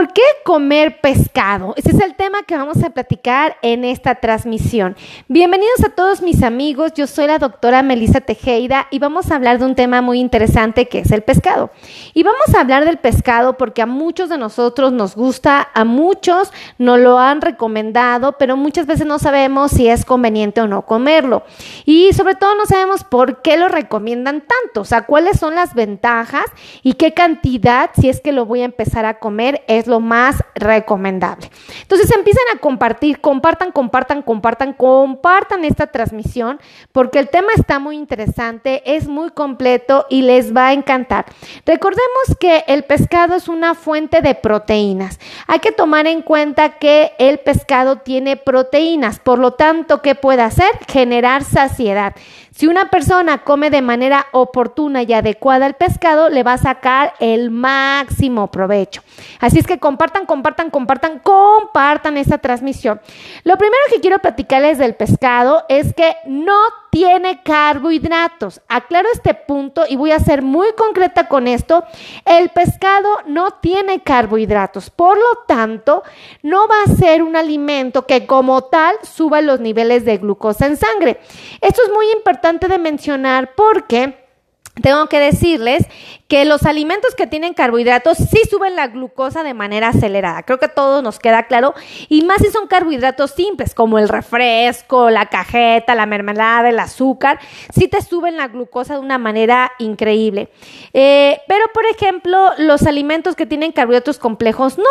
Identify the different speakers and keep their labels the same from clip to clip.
Speaker 1: ¿Por qué comer pescado? Ese es el tema que vamos a platicar en esta transmisión. Bienvenidos a todos mis amigos, yo soy la doctora Melissa Tejeda y vamos a hablar de un tema muy interesante que es el pescado. Y vamos a hablar del pescado porque a muchos de nosotros nos gusta, a muchos nos lo han recomendado, pero muchas veces no sabemos si es conveniente o no comerlo. Y sobre todo no sabemos por qué lo recomiendan tanto, o sea, cuáles son las ventajas y qué cantidad, si es que lo voy a empezar a comer, es lo más recomendable. Entonces empiezan a compartir, compartan, compartan, compartan, compartan esta transmisión porque el tema está muy interesante, es muy completo y les va a encantar. Recordemos que el pescado es una fuente de proteínas. Hay que tomar en cuenta que el pescado tiene proteínas, por lo tanto, ¿qué puede hacer? Generar saciedad. Si una persona come de manera oportuna y adecuada el pescado, le va a sacar el máximo provecho. Así es que compartan, compartan, compartan, compartan esta transmisión. Lo primero que quiero platicarles del pescado es que no tiene carbohidratos. Aclaro este punto y voy a ser muy concreta con esto. El pescado no tiene carbohidratos, por lo tanto, no va a ser un alimento que como tal suba los niveles de glucosa en sangre. Esto es muy importante de mencionar porque tengo que decirles que los alimentos que tienen carbohidratos sí suben la glucosa de manera acelerada. Creo que a todos nos queda claro. Y más si son carbohidratos simples, como el refresco, la cajeta, la mermelada, el azúcar, sí te suben la glucosa de una manera increíble. Eh, pero, por ejemplo, los alimentos que tienen carbohidratos complejos no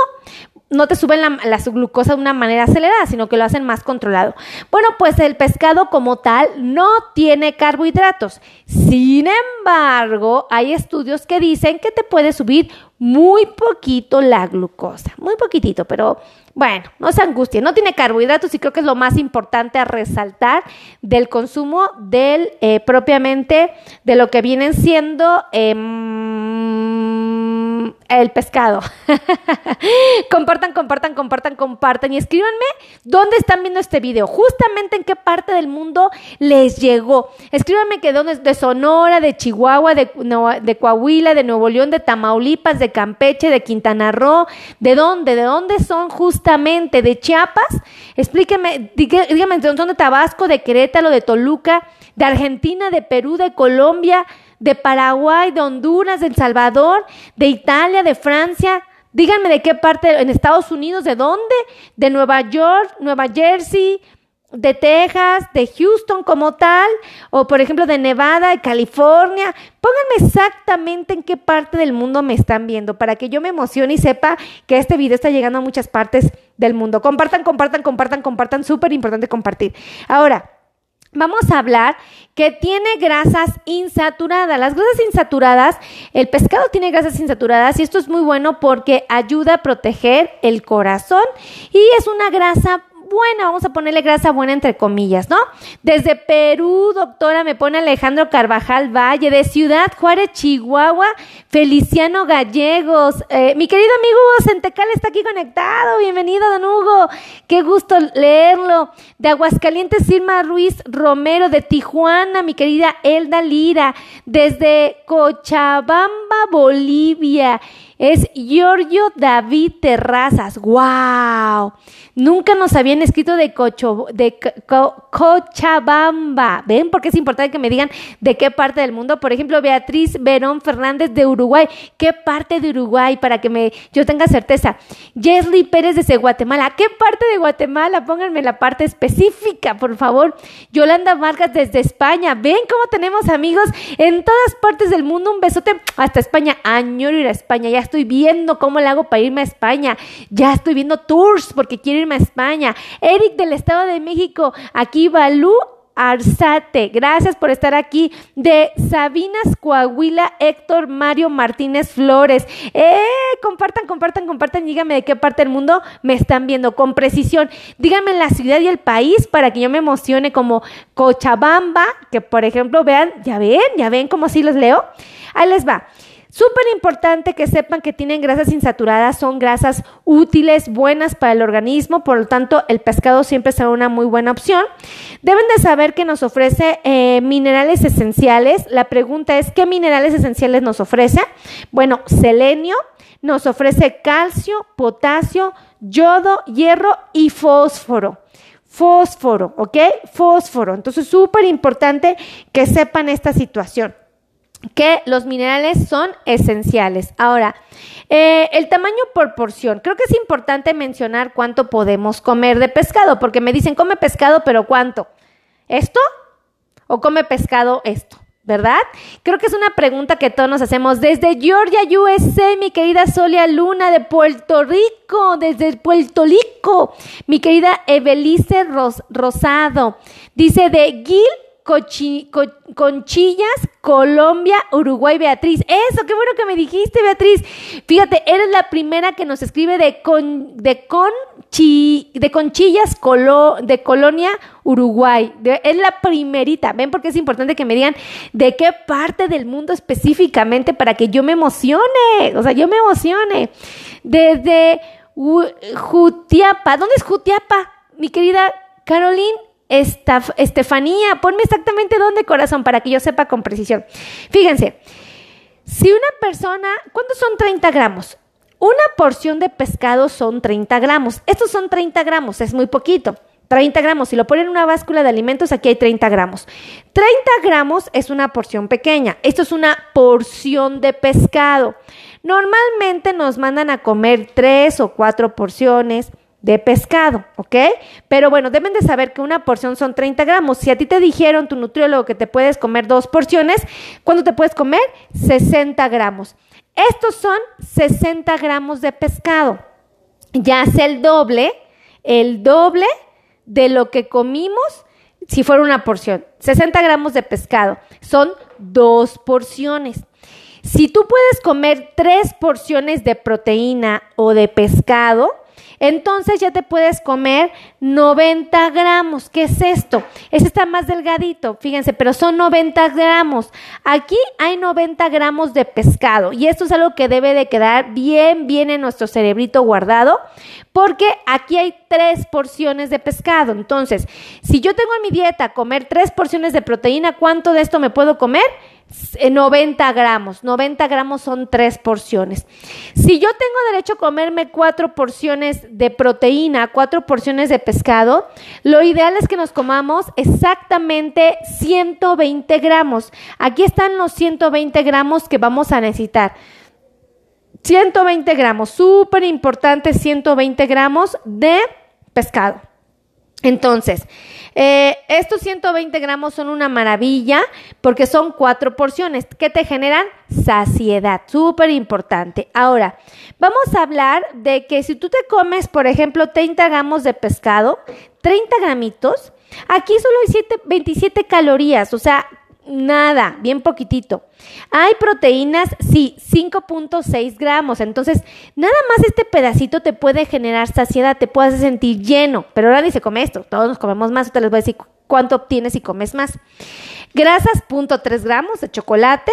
Speaker 1: no te suben la, glucosa de una manera acelerada, sino que lo hacen más controlado. Bueno, pues el pescado como tal no tiene carbohidratos. Sin embargo, hay estudios que dicen que te puede subir muy poquito la glucosa, muy poquitito, pero bueno, no se angustien, no tiene carbohidratos y creo que es lo más importante a resaltar del consumo del eh, propiamente de lo que vienen siendo eh, el pescado. compartan, compartan, compartan, compartan y escríbanme dónde están viendo este video, justamente en qué parte del mundo les llegó. Escríbanme que dónde de Sonora, de Chihuahua, de, Coahuila, de Nuevo León, de Tamaulipas, de Campeche, de Quintana Roo, de dónde, de dónde son justamente, de Chiapas. Explíquenme, díganme, ¿son de Tabasco, de Querétaro, de Toluca, de Argentina, de Perú, de Colombia? De Paraguay, de Honduras, de El Salvador, de Italia, de Francia. Díganme de qué parte, en Estados Unidos, de dónde, de Nueva York, Nueva Jersey, de Texas, de Houston como tal, o por ejemplo de Nevada, de California. Pónganme exactamente en qué parte del mundo me están viendo para que yo me emocione y sepa que este video está llegando a muchas partes del mundo. Compartan, compartan, compartan, compartan. Súper importante compartir. Ahora, Vamos a hablar que tiene grasas insaturadas. Las grasas insaturadas, el pescado tiene grasas insaturadas y esto es muy bueno porque ayuda a proteger el corazón y es una grasa buena, vamos a ponerle grasa buena entre comillas, ¿no? Desde Perú, doctora, me pone Alejandro Carvajal Valle, de Ciudad Juárez, Chihuahua, Feliciano Gallegos, eh, mi querido amigo Hugo Centecal está aquí conectado, bienvenido, don Hugo, qué gusto leerlo. De Aguascalientes, Irma Ruiz Romero, de Tijuana, mi querida Elda Lira, desde Cochabamba, Bolivia es Giorgio David Terrazas. ¡Wow! Nunca nos habían escrito de, Cocho, de Cochabamba. ¿Ven? Porque es importante que me digan de qué parte del mundo. Por ejemplo, Beatriz Verón Fernández de Uruguay. ¿Qué parte de Uruguay? Para que me, yo tenga certeza. Jesly Pérez desde Guatemala. ¿Qué parte de Guatemala? Pónganme la parte específica, por favor. Yolanda Vargas desde España. ¿Ven cómo tenemos amigos en todas partes del mundo? Un besote hasta España. Añoro ir a España. Ya estoy viendo cómo le hago para irme a España. Ya estoy viendo tours porque quiero irme a España. Eric del Estado de México, aquí Balú Arzate, gracias por estar aquí. De Sabinas Coahuila, Héctor Mario Martínez Flores. ¡Eh! Compartan, compartan, compartan. Díganme de qué parte del mundo me están viendo con precisión. Díganme la ciudad y el país para que yo me emocione como Cochabamba, que por ejemplo vean, ya ven, ya ven cómo sí los leo. Ahí les va. Súper importante que sepan que tienen grasas insaturadas, son grasas útiles, buenas para el organismo, por lo tanto el pescado siempre será una muy buena opción. Deben de saber que nos ofrece eh, minerales esenciales. La pregunta es, ¿qué minerales esenciales nos ofrece? Bueno, selenio, nos ofrece calcio, potasio, yodo, hierro y fósforo. Fósforo, ¿ok? Fósforo. Entonces, súper importante que sepan esta situación que los minerales son esenciales. Ahora, eh, el tamaño por porción. Creo que es importante mencionar cuánto podemos comer de pescado, porque me dicen, come pescado, pero ¿cuánto? ¿Esto? ¿O come pescado esto? ¿verdad? Creo que es una pregunta que todos nos hacemos desde Georgia, USA, mi querida Solia Luna de Puerto Rico, desde Puerto Rico, mi querida Evelice Rosado, dice de Gil Conchillas, Colombia, Uruguay, Beatriz. Eso, qué bueno que me dijiste, Beatriz. Fíjate, eres la primera que nos escribe de, con, de, de Conchillas, de Colonia, Uruguay. es la primerita. ¿Ven? Porque es importante que me digan de qué parte del mundo específicamente para que yo me emocione. O sea, yo me emocione. Desde Jutiapa. ¿Dónde es Jutiapa? Mi querida Caroline Estefanía, ponme exactamente dónde, corazón, para que yo sepa con precisión. Fíjense, si una persona, ¿cuántos son 30 gramos? Una porción de pescado son 30 gramos. Estos son 30 gramos, es muy poquito. 30 gramos, si lo ponen en una báscula de alimentos, aquí hay 30 gramos. 30 gramos es una porción pequeña. Esto es una porción de pescado. Normalmente nos mandan a comer tres o cuatro porciones de pescado, ¿ok? Pero bueno, deben de saber que una porción son 30 gramos. Si a ti te dijeron tu nutriólogo que te puedes comer dos porciones, ¿cuánto te puedes comer? 60 gramos. Estos son 60 gramos de pescado. Ya es el doble, el doble de lo que comimos si fuera una porción. 60 gramos de pescado. Son dos porciones. Si tú puedes comer tres porciones de proteína o de pescado, entonces ya te puedes comer 90 gramos. ¿Qué es esto? Ese está más delgadito, fíjense, pero son 90 gramos. Aquí hay 90 gramos de pescado y esto es algo que debe de quedar bien, bien en nuestro cerebrito guardado porque aquí hay tres porciones de pescado. Entonces, si yo tengo en mi dieta comer tres porciones de proteína, ¿cuánto de esto me puedo comer? 90 gramos. 90 gramos son tres porciones. Si yo tengo derecho a comerme cuatro porciones de proteína, cuatro porciones de pescado, lo ideal es que nos comamos exactamente 120 gramos. Aquí están los 120 gramos que vamos a necesitar. 120 gramos, súper importante, 120 gramos de pescado. Entonces, eh, estos 120 gramos son una maravilla porque son cuatro porciones que te generan saciedad, súper importante. Ahora, vamos a hablar de que si tú te comes, por ejemplo, 30 gramos de pescado, 30 gramitos, aquí solo hay 27 calorías, o sea, nada, bien poquitito. Hay proteínas, sí, 5.6 gramos. Entonces, nada más este pedacito te puede generar saciedad, te puedes sentir lleno. Pero ahora ni se come esto, todos nos comemos más. Te les voy a decir cuánto obtienes si comes más. Grasas, 0.3 gramos de chocolate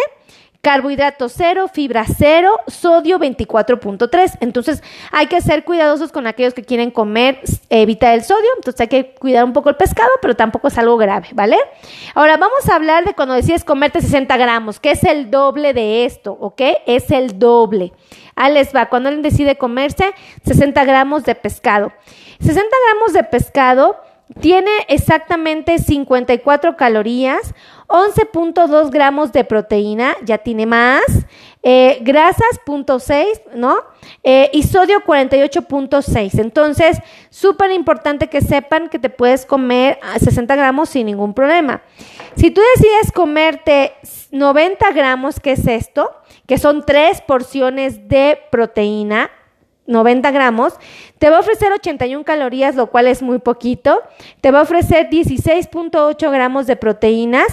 Speaker 1: carbohidratos cero, fibra cero, sodio 24.3. Entonces hay que ser cuidadosos con aquellos que quieren comer, evitar el sodio, entonces hay que cuidar un poco el pescado, pero tampoco es algo grave, ¿vale? Ahora vamos a hablar de cuando decides comerte 60 gramos, que es el doble de esto, ¿ok? Es el doble. Ahí les va, cuando él decide comerse 60 gramos de pescado. 60 gramos de pescado tiene exactamente 54 calorías, 11.2 gramos de proteína, ya tiene más, eh, grasas 0.6, ¿no? Eh, y sodio 48.6. Entonces, súper importante que sepan que te puedes comer 60 gramos sin ningún problema. Si tú decides comerte 90 gramos, ¿qué es esto? Que son tres porciones de proteína, 90 gramos, te va a ofrecer 81 calorías, lo cual es muy poquito. Te va a ofrecer 16.8 gramos de proteínas.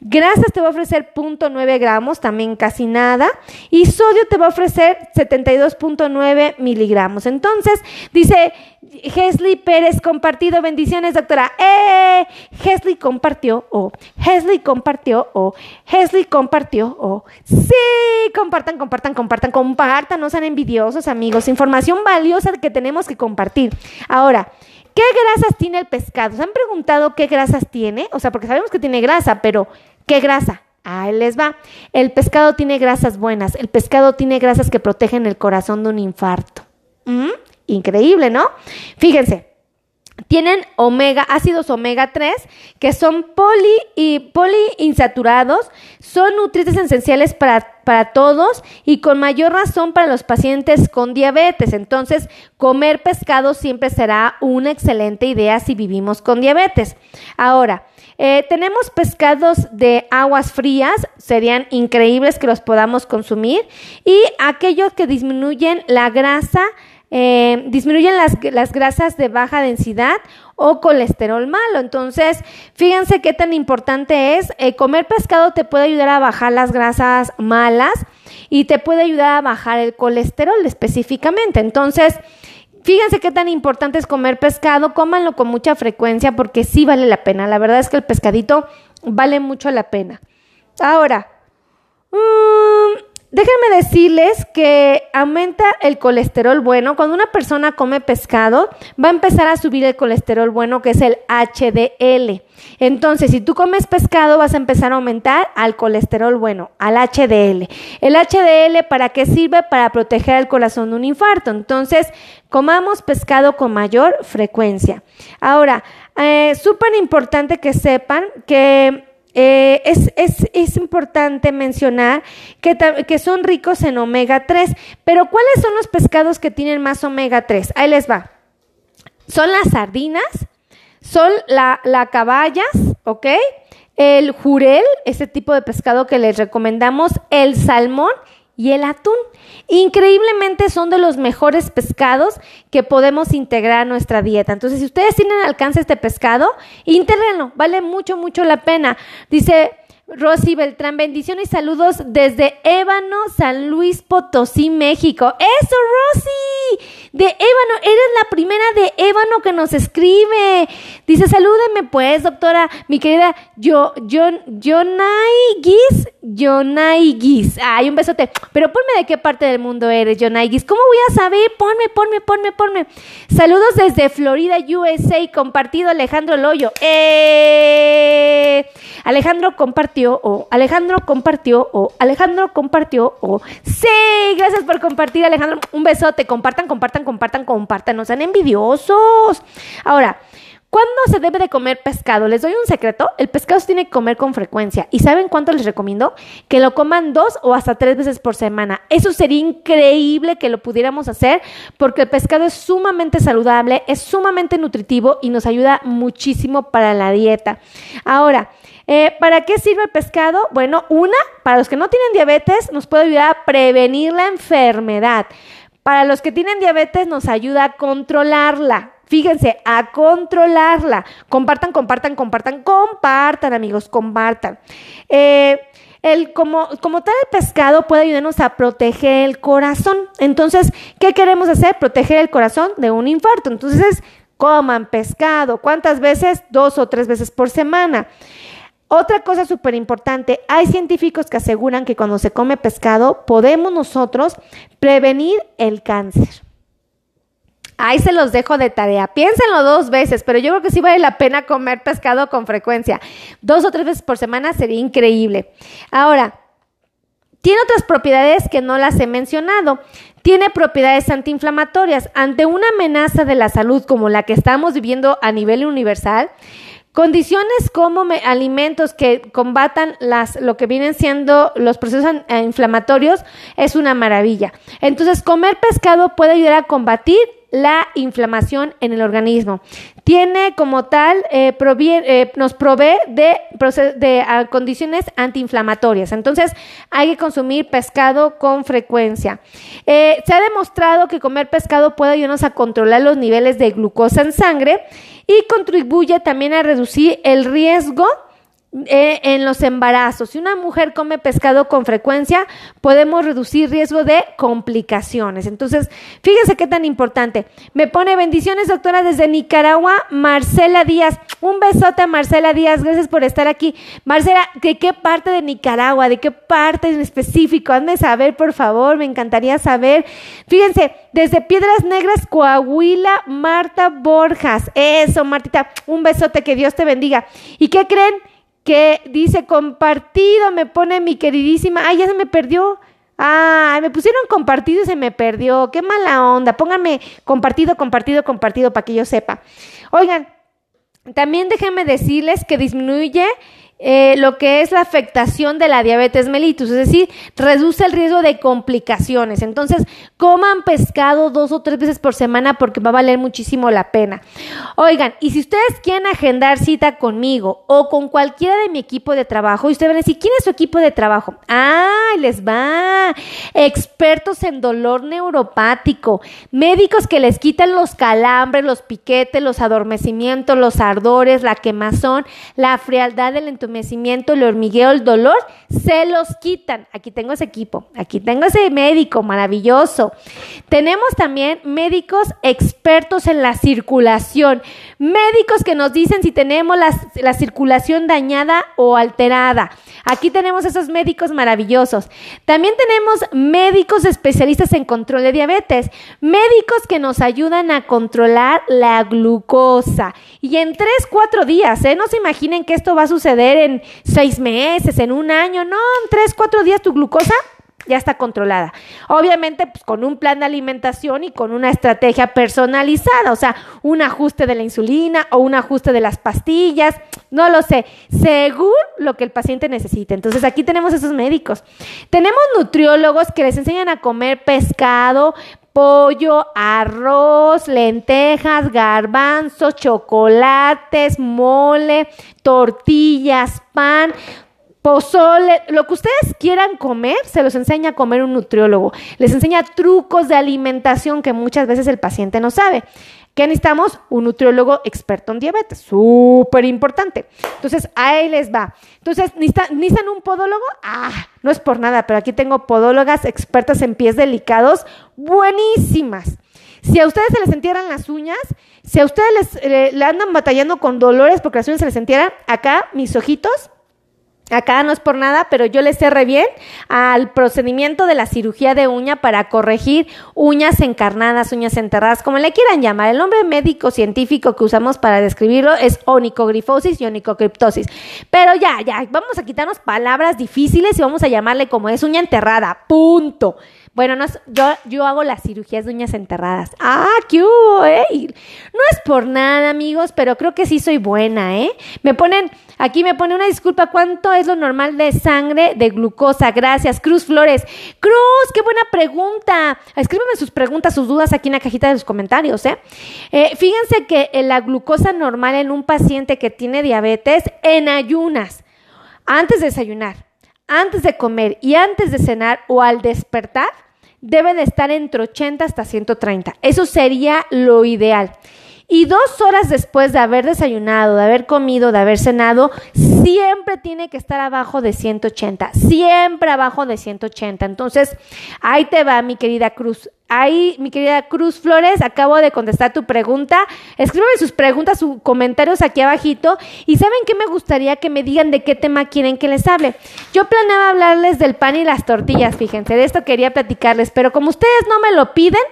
Speaker 1: Grasas te va a ofrecer 0.9 gramos, también casi nada. Y sodio te va a ofrecer 72.9 miligramos. Entonces, dice Hesley Pérez compartido. Bendiciones, doctora. ¡Eh! Hesley compartió o Hesley compartió o Hesley compartió o sí, compartan, compartan, compartan, compartan, no sean envidiosos, amigos. Información valiosa que tenemos que compartir. Ahora, ¿qué grasas tiene el pescado? ¿Se han preguntado qué grasas tiene? O sea, porque sabemos que tiene grasa, pero ¿qué grasa? Ahí les va. El pescado tiene grasas buenas. El pescado tiene grasas que protegen el corazón de un infarto. ¿Mm? Increíble, ¿no? Fíjense. Tienen omega, ácidos omega 3, que son poli y poliinsaturados, son nutrientes esenciales para, para todos y con mayor razón para los pacientes con diabetes. Entonces, comer pescado siempre será una excelente idea si vivimos con diabetes. Ahora, eh, tenemos pescados de aguas frías, serían increíbles que los podamos consumir, y aquellos que disminuyen la grasa, eh, disminuyen las, las, grasas de baja densidad o colesterol malo. Entonces, fíjense qué tan importante es. Eh, comer pescado te puede ayudar a bajar las grasas malas y te puede ayudar a bajar el colesterol específicamente. Entonces, Fíjense qué tan importante es comer pescado, cómanlo con mucha frecuencia porque sí vale la pena. La verdad es que el pescadito vale mucho la pena. Ahora, mmm, Déjenme decirles que aumenta el colesterol bueno. Cuando una persona come pescado, va a empezar a subir el colesterol bueno, que es el HDL. Entonces, si tú comes pescado, vas a empezar a aumentar al colesterol bueno, al HDL. El HDL, ¿para qué sirve? Para proteger el corazón de un infarto. Entonces, comamos pescado con mayor frecuencia. Ahora, eh, súper importante que sepan que eh, es, importante mencionar que, que, son ricos en omega 3, pero ¿cuáles son los pescados que tienen más omega 3? Ahí les va. Son las sardinas, son la, la caballas, ¿ok? El jurel, ese tipo de pescado que les recomendamos, el salmón y el atún. Increíblemente son de los mejores pescados que podemos integrar a nuestra dieta. Entonces, si ustedes tienen alcance este pescado, intégrenlo, vale mucho, mucho la pena. Dice Rosy Beltrán, bendiciones y saludos desde Ébano, San Luis Potosí, México. ¡Eso, Rosy! De Ébano, eres la primera de Ébano que nos escribe. Dice, salúdeme pues, doctora, mi querida yo, yo, Yonaigis, Yonaigis. Ay, un besote. Pero ponme de qué parte del mundo eres, Yonaigis. ¿Cómo voy a saber? Ponme, ponme, ponme, ponme. Saludos desde Florida, USA, compartido Alejandro Loyo. ¡Eh! Alejandro compartió o Alejandro compartió o Alejandro compartió o sí, gracias por compartir Alejandro, un besote, compartan, compartan, compartan, compartan, no sean envidiosos. Ahora, ¿Cuándo se debe de comer pescado? Les doy un secreto, el pescado se tiene que comer con frecuencia. ¿Y saben cuánto les recomiendo? Que lo coman dos o hasta tres veces por semana. Eso sería increíble que lo pudiéramos hacer porque el pescado es sumamente saludable, es sumamente nutritivo y nos ayuda muchísimo para la dieta. Ahora, eh, ¿Para qué sirve el pescado? Bueno, una, para los que no tienen diabetes, nos puede ayudar a prevenir la enfermedad. Para los que tienen diabetes, nos ayuda a controlarla. Fíjense, a controlarla. Compartan, compartan, compartan, compartan, amigos, compartan. Eh, el, como, como tal, el pescado puede ayudarnos a proteger el corazón. Entonces, ¿qué queremos hacer? Proteger el corazón de un infarto. Entonces, coman pescado. ¿Cuántas veces? Dos o tres veces por semana. Otra cosa súper importante, hay científicos que aseguran que cuando se come pescado podemos nosotros prevenir el cáncer. Ahí se los dejo de tarea. Piénsenlo dos veces, pero yo creo que sí vale la pena comer pescado con frecuencia. Dos o tres veces por semana sería increíble. Ahora, tiene otras propiedades que no las he mencionado. Tiene propiedades antiinflamatorias. Ante una amenaza de la salud como la que estamos viviendo a nivel universal, Condiciones como alimentos que combatan las, lo que vienen siendo los procesos eh, inflamatorios es una maravilla. Entonces, comer pescado puede ayudar a combatir la inflamación en el organismo. Tiene como tal, eh, eh, nos provee de, ah, condiciones antiinflamatorias. Entonces, hay que consumir pescado con frecuencia. se ha demostrado que comer pescado puede ayudarnos a controlar los niveles de glucosa en sangre y contribuye también a reducir el riesgo eh, en los embarazos. Si una mujer come pescado con frecuencia, podemos reducir riesgo de complicaciones. Entonces, fíjense qué tan importante. Me pone bendiciones, doctora, desde Nicaragua, Marcela Díaz. Un besote a Marcela Díaz, gracias por estar aquí. Marcela, ¿de qué parte de Nicaragua? ¿De qué parte en específico? Hazme saber, por favor, me encantaría saber. Fíjense, desde Piedras Negras, Coahuila, Marta Borjas. Eso, Martita, un besote, que Dios te bendiga. ¿Y qué creen? Que dice compartido, me pone mi queridísima, ay, ya se me perdió. Ay, me pusieron compartido y se me perdió. Qué mala onda. Pónganme compartido, compartido, compartido para que yo sepa. Oigan, también déjenme decirles que disminuye eh, lo que es la afectación de la diabetes mellitus, es decir, reduce el riesgo de complicaciones. Entonces, coman pescado dos o tres veces por semana porque va a valer muchísimo la pena. Oigan, y si ustedes quieren agendar cita conmigo o con cualquiera de mi equipo de trabajo, y ustedes van a decir, ¿quién es su equipo de trabajo? ¡Ah, les va! Expertos en dolor neuropático, médicos que les quitan los calambres, los piquetes, los adormecimientos, los ardores, la quemazón, la frialdad del entumecimiento el hormigueo, el dolor, se los quitan. Aquí tengo ese equipo, aquí tengo ese médico maravilloso. Tenemos también médicos expertos en la circulación, médicos que nos dicen si tenemos la, la circulación dañada o alterada. Aquí tenemos esos médicos maravillosos. También tenemos médicos especialistas en control de diabetes, médicos que nos ayudan a controlar la glucosa. Y en tres, cuatro días, ¿eh? No se imaginen que esto va a suceder en seis meses, en un año, no, en tres, cuatro días tu glucosa ya está controlada. Obviamente, pues con un plan de alimentación y con una estrategia personalizada, o sea, un ajuste de la insulina o un ajuste de las pastillas, no lo sé, según lo que el paciente necesite. Entonces, aquí tenemos esos médicos. Tenemos nutriólogos que les enseñan a comer pescado, pollo, arroz, lentejas, garbanzos, chocolates, mole, tortillas, pan, pozole, lo que ustedes quieran comer, se los enseña a comer un nutriólogo. Les enseña trucos de alimentación que muchas veces el paciente no sabe. ¿Qué necesitamos? Un nutriólogo experto en diabetes. Súper importante. Entonces, ahí les va. Entonces, ¿necesitan, un podólogo? Ah, no es por nada, pero aquí tengo podólogas expertas en pies delicados, buenísimas. Si a ustedes se les entierran las uñas, si a ustedes les, eh, le andan batallando con dolores porque las uñas se les entierran, acá mis ojitos Acá no es por nada, pero yo le cerré bien al procedimiento de la cirugía de uña para corregir uñas encarnadas, uñas enterradas, como le quieran llamar. El nombre médico científico que usamos para describirlo es onicogrifosis y onicocriptosis. Pero ya, ya, vamos a quitarnos palabras difíciles y vamos a llamarle como es uña enterrada. Punto. Bueno, no yo, yo hago las cirugías de uñas enterradas. ¡Ah, qué hubo, eh! No es por nada, amigos, pero creo que sí soy buena, ¿eh? Me ponen, aquí me pone una disculpa, ¿cuánto es lo normal de sangre de glucosa? Gracias, Cruz Flores. Cruz, qué buena pregunta. Escríbeme sus preguntas, sus dudas aquí en la cajita de los comentarios, ¿eh? eh fíjense que eh, la glucosa normal en un paciente que tiene diabetes en ayunas, antes de desayunar, antes de comer y antes de cenar o al despertar, debe de estar entre 80 hasta 130. Eso sería lo ideal. Y dos horas después de haber desayunado, de haber comido, de haber cenado, siempre tiene que estar abajo de 180, siempre abajo de 180. Entonces, ahí te va, mi querida Cruz. Ahí, mi querida Cruz Flores, acabo de contestar tu pregunta. Escríbeme sus preguntas, sus comentarios aquí abajito. Y ¿saben qué me gustaría que me digan de qué tema quieren que les hable? Yo planeaba hablarles del pan y las tortillas, fíjense, de esto quería platicarles, pero como ustedes no me lo piden,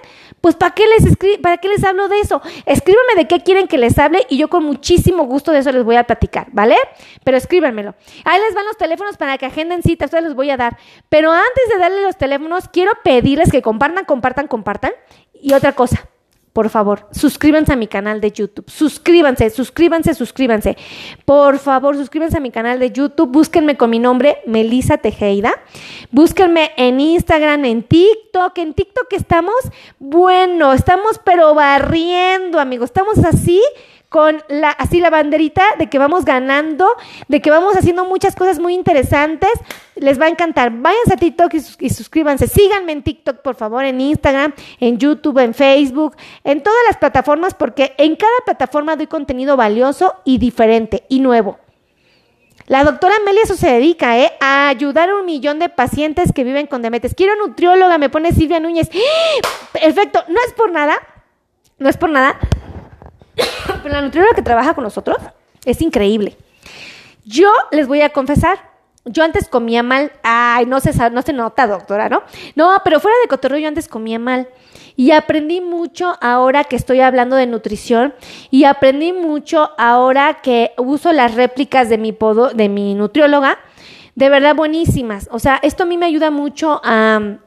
Speaker 1: pues ¿para qué les para qué les hablo de eso? Escríbanme de qué quieren que les hable y yo con muchísimo gusto de eso les voy a platicar, ¿vale? Pero escríbanmelo. Ahí les van los teléfonos para que agenden citas, ustedes les voy a dar. Pero antes de darle los teléfonos, quiero pedirles que compartan, compartan, compartan. Y otra cosa, por favor, suscríbanse a mi canal de YouTube. Suscríbanse, suscríbanse, suscríbanse. Por favor, suscríbanse a mi canal de YouTube. Búsquenme con mi nombre, Melisa Tejeda. Búsquenme en Instagram, en TikTok. En TikTok estamos, bueno, estamos pero barriendo, amigos. Estamos así con la, así la banderita de que vamos ganando, de que vamos haciendo muchas cosas muy interesantes. Les va a encantar. Váyanse a TikTok y, suscríbanse. Síganme en TikTok, por favor, en Instagram, en YouTube, en Facebook, en todas las plataformas, porque en cada plataforma doy contenido valioso y diferente y nuevo. La doctora Amelia se dedica, ¿eh? A ayudar a un millón de pacientes que viven con diabetes. Quiero nutrióloga, me pone Silvia Núñez. ¡Ah! Perfecto, no es por nada, no es por nada, pero la nutrióloga que trabaja con nosotros es increíble. Yo les voy a confesar, yo antes comía mal. Ay, no se, no se nota, doctora, ¿no? No, pero fuera de cotorreo yo antes comía mal. Y aprendí mucho ahora que estoy hablando de nutrición y aprendí mucho ahora que uso las réplicas de mi, podo, de mi nutrióloga. De verdad buenísimas. O sea, esto a mí me ayuda mucho a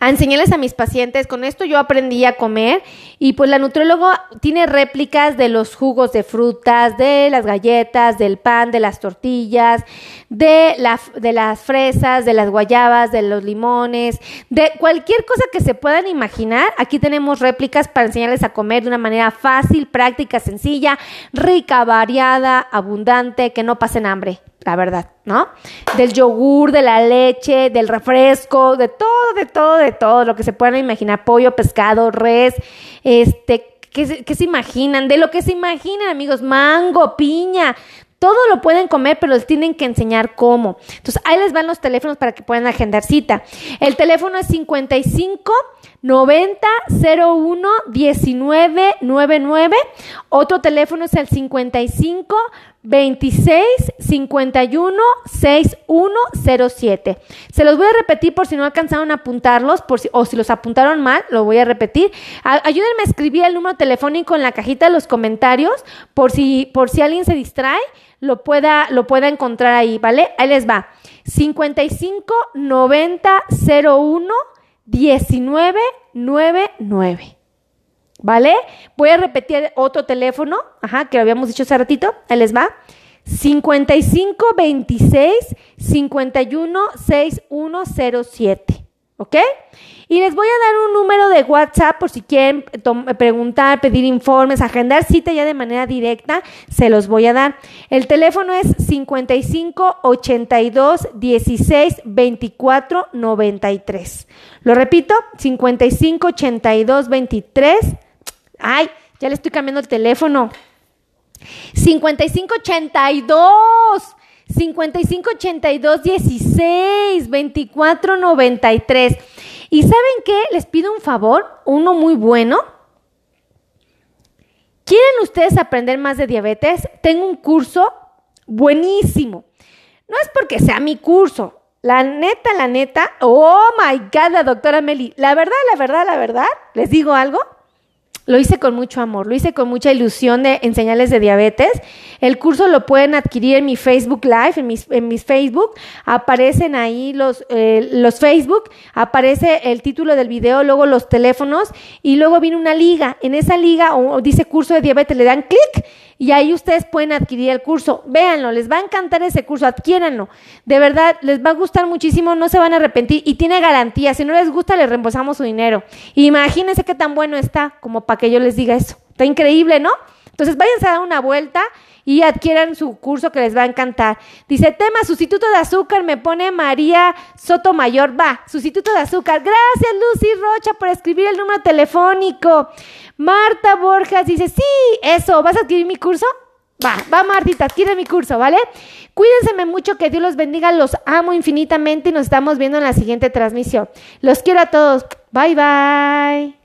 Speaker 1: a enseñarles a mis pacientes. Con esto yo aprendí a comer y pues la nutriólogo tiene réplicas de los jugos de frutas, de las galletas, del pan, de las tortillas, de, la, de las fresas, de las guayabas, de los limones, de cualquier cosa que se puedan imaginar. Aquí tenemos réplicas para enseñarles a comer de una manera fácil, práctica, sencilla, rica, variada, abundante, que no pasen hambre la verdad, ¿no? Del yogur, de la leche, del refresco, de todo, de todo, de todo, lo que se puedan imaginar, pollo, pescado, res, este, ¿qué se, qué se imaginan? De lo que se imaginan, amigos, mango, piña, todo lo pueden comer, pero les tienen que enseñar cómo. Entonces, ahí les van los teléfonos para que puedan agendar cita. El teléfono es 55 90 01 19 99. Otro teléfono es el 55 26 51 6107. Se los voy a repetir por si no alcanzaron a apuntarlos, por si, o si los apuntaron mal, lo voy a repetir. ayúdenme a escribir el número telefónico en la cajita de los comentarios, por si, por si alguien se distrae, lo pueda, lo pueda encontrar ahí, ¿vale? Ahí les va. 55 90 01 1999. ¿Vale? Voy a repetir otro teléfono, ajá, que lo habíamos dicho hace ratito, ahí les va. 55 26 51 6107. ¿Ok? Y les voy a dar un número de WhatsApp por si quieren preguntar, pedir informes, agendar cita ya de manera directa, se los voy a dar. El teléfono es 55 82 16 24 93. Lo repito, 55 82 23 Ay, ya le estoy cambiando el teléfono. 5582 5582 16 24 93. ¿Y saben qué? Les pido un favor, uno muy bueno. ¿Quieren ustedes aprender más de diabetes? Tengo un curso buenísimo. No es porque sea mi curso. La neta, la neta. Oh my God, la doctora Meli. La verdad, la verdad, la verdad. ¿Les digo algo? Lo hice con mucho amor, lo hice con mucha ilusión de enseñarles de diabetes. El curso lo pueden adquirir en mi Facebook Live, en mis, en mis Facebook. Aparecen ahí los, eh, los Facebook, aparece el título del video, luego los teléfonos y luego viene una liga. En esa liga o, dice curso de diabetes, le dan clic y ahí ustedes pueden adquirir el curso. Véanlo, les va a encantar ese curso, adquiéranlo. De verdad, les va a gustar muchísimo, no se van a arrepentir y tiene garantía. Si no les gusta, les reembolsamos su dinero. Imagínense qué tan bueno está como para que yo les diga eso. Está increíble, ¿no? Entonces váyanse a dar una vuelta y adquieran su curso que les va a encantar. Dice, tema sustituto de azúcar, me pone María Sotomayor. Va, sustituto de azúcar. Gracias, Lucy Rocha, por escribir el número telefónico. Marta Borjas dice, sí, eso, ¿vas a adquirir mi curso? Va, va Martita, adquiere mi curso, ¿vale? Cuídense mucho, que Dios los bendiga, los amo infinitamente y nos estamos viendo en la siguiente transmisión. Los quiero a todos. Bye, bye.